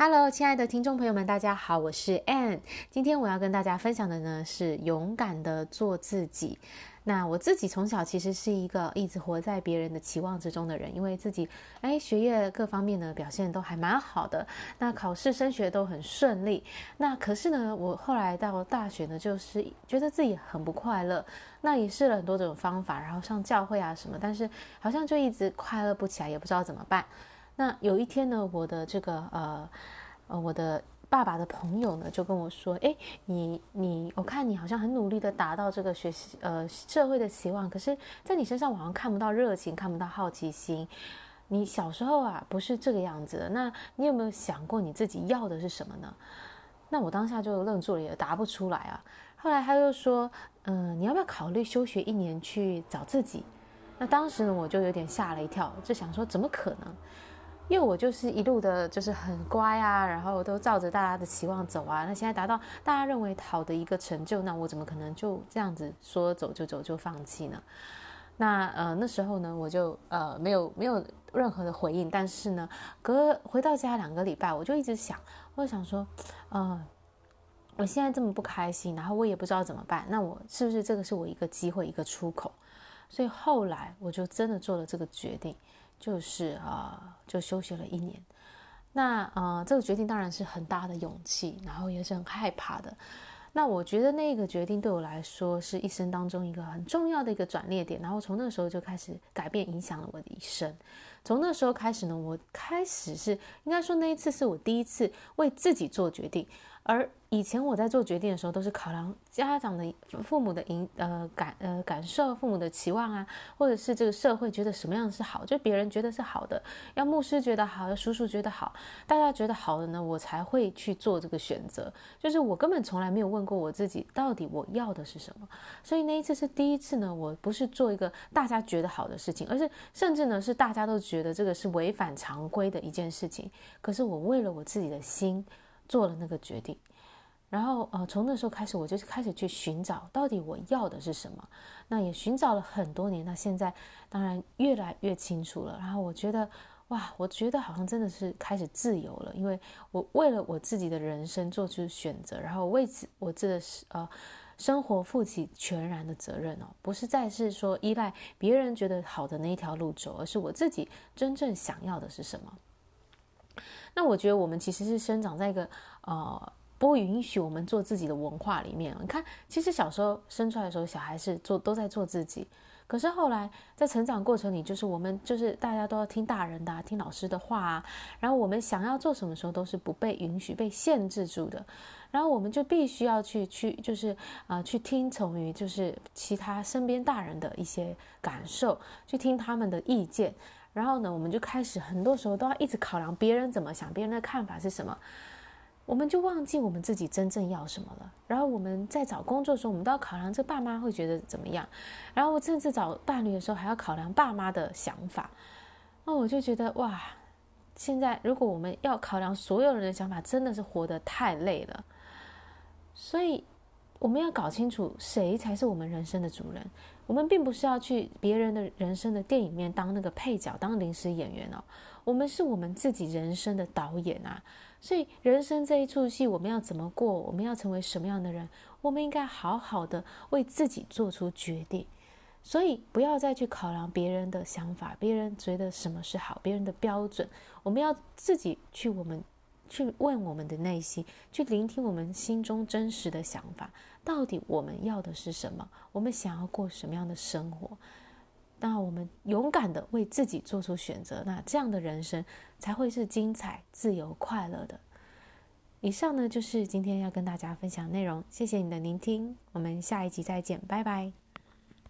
Hello，亲爱的听众朋友们，大家好，我是 Anne。今天我要跟大家分享的呢是勇敢的做自己。那我自己从小其实是一个一直活在别人的期望之中的人，因为自己哎学业各方面呢表现都还蛮好的，那考试升学都很顺利。那可是呢，我后来到大学呢，就是觉得自己很不快乐。那也试了很多种方法，然后上教会啊什么，但是好像就一直快乐不起来，也不知道怎么办。那有一天呢，我的这个呃呃，我的爸爸的朋友呢就跟我说：“哎，你你，我看你好像很努力的达到这个学习呃社会的期望，可是在你身上好像看不到热情，看不到好奇心。你小时候啊不是这个样子的。那你有没有想过你自己要的是什么呢？”那我当下就愣住了，也答不出来啊。后来他又说：“嗯、你要不要考虑休学一年去找自己？”那当时呢我就有点吓了一跳，就想说：“怎么可能？”因为我就是一路的，就是很乖啊，然后都照着大家的期望走啊。那现在达到大家认为好的一个成就，那我怎么可能就这样子说走就走就放弃呢？那呃那时候呢，我就呃没有没有任何的回应。但是呢，隔回到家两个礼拜，我就一直想，我想说，呃，我现在这么不开心，然后我也不知道怎么办。那我是不是这个是我一个机会，一个出口？所以后来我就真的做了这个决定。就是啊、就休学了一年。那呃，这个决定当然是很大的勇气，然后也是很害怕的。那我觉得那个决定对我来说是一生当中一个很重要的一个转捩点。然后从那时候就开始改变，影响了我的一生。从那时候开始呢，我开始是应该说那一次是我第一次为自己做决定。而以前我在做决定的时候，都是考量家长的、父母的影呃感呃感受、父母的期望啊，或者是这个社会觉得什么样是好，就别人觉得是好的，要牧师觉得好，要叔叔觉得好，大家觉得好的呢，我才会去做这个选择。就是我根本从来没有问过我自己，到底我要的是什么。所以那一次是第一次呢，我不是做一个大家觉得好的事情，而是甚至呢是大家都觉得这个是违反常规的一件事情。可是我为了我自己的心。做了那个决定，然后呃，从那时候开始，我就开始去寻找到底我要的是什么。那也寻找了很多年，那现在当然越来越清楚了。然后我觉得，哇，我觉得好像真的是开始自由了，因为我为了我自己的人生做出选择，然后为此我这个呃生活负起全然的责任哦，不是再是说依赖别人觉得好的那一条路走，而是我自己真正想要的是什么。那我觉得我们其实是生长在一个呃不允许我们做自己的文化里面。你看，其实小时候生出来的时候，小孩是做都在做自己，可是后来在成长过程里，就是我们就是大家都要听大人的啊，听老师的话啊，然后我们想要做什么时候都是不被允许、被限制住的，然后我们就必须要去去就是啊、去听从于就是其他身边大人的一些感受，去听他们的意见。然后呢，我们就开始很多时候都要一直考量别人怎么想，别人的看法是什么，我们就忘记我们自己真正要什么了。然后我们在找工作的时候，我们都要考量这爸妈会觉得怎么样。然后我甚至找伴侣的时候，还要考量爸妈的想法。那我就觉得哇，现在如果我们要考量所有人的想法，真的是活得太累了。所以。我们要搞清楚谁才是我们人生的主人。我们并不是要去别人的人生的电影面当那个配角，当临时演员哦。我们是我们自己人生的导演啊。所以人生这一出戏，我们要怎么过？我们要成为什么样的人？我们应该好好的为自己做出决定。所以不要再去考量别人的想法，别人觉得什么是好，别人的标准。我们要自己去我们。去问我们的内心，去聆听我们心中真实的想法，到底我们要的是什么？我们想要过什么样的生活？那我们勇敢的为自己做出选择，那这样的人生才会是精彩、自由、快乐的。以上呢，就是今天要跟大家分享内容。谢谢你的聆听，我们下一集再见，拜拜。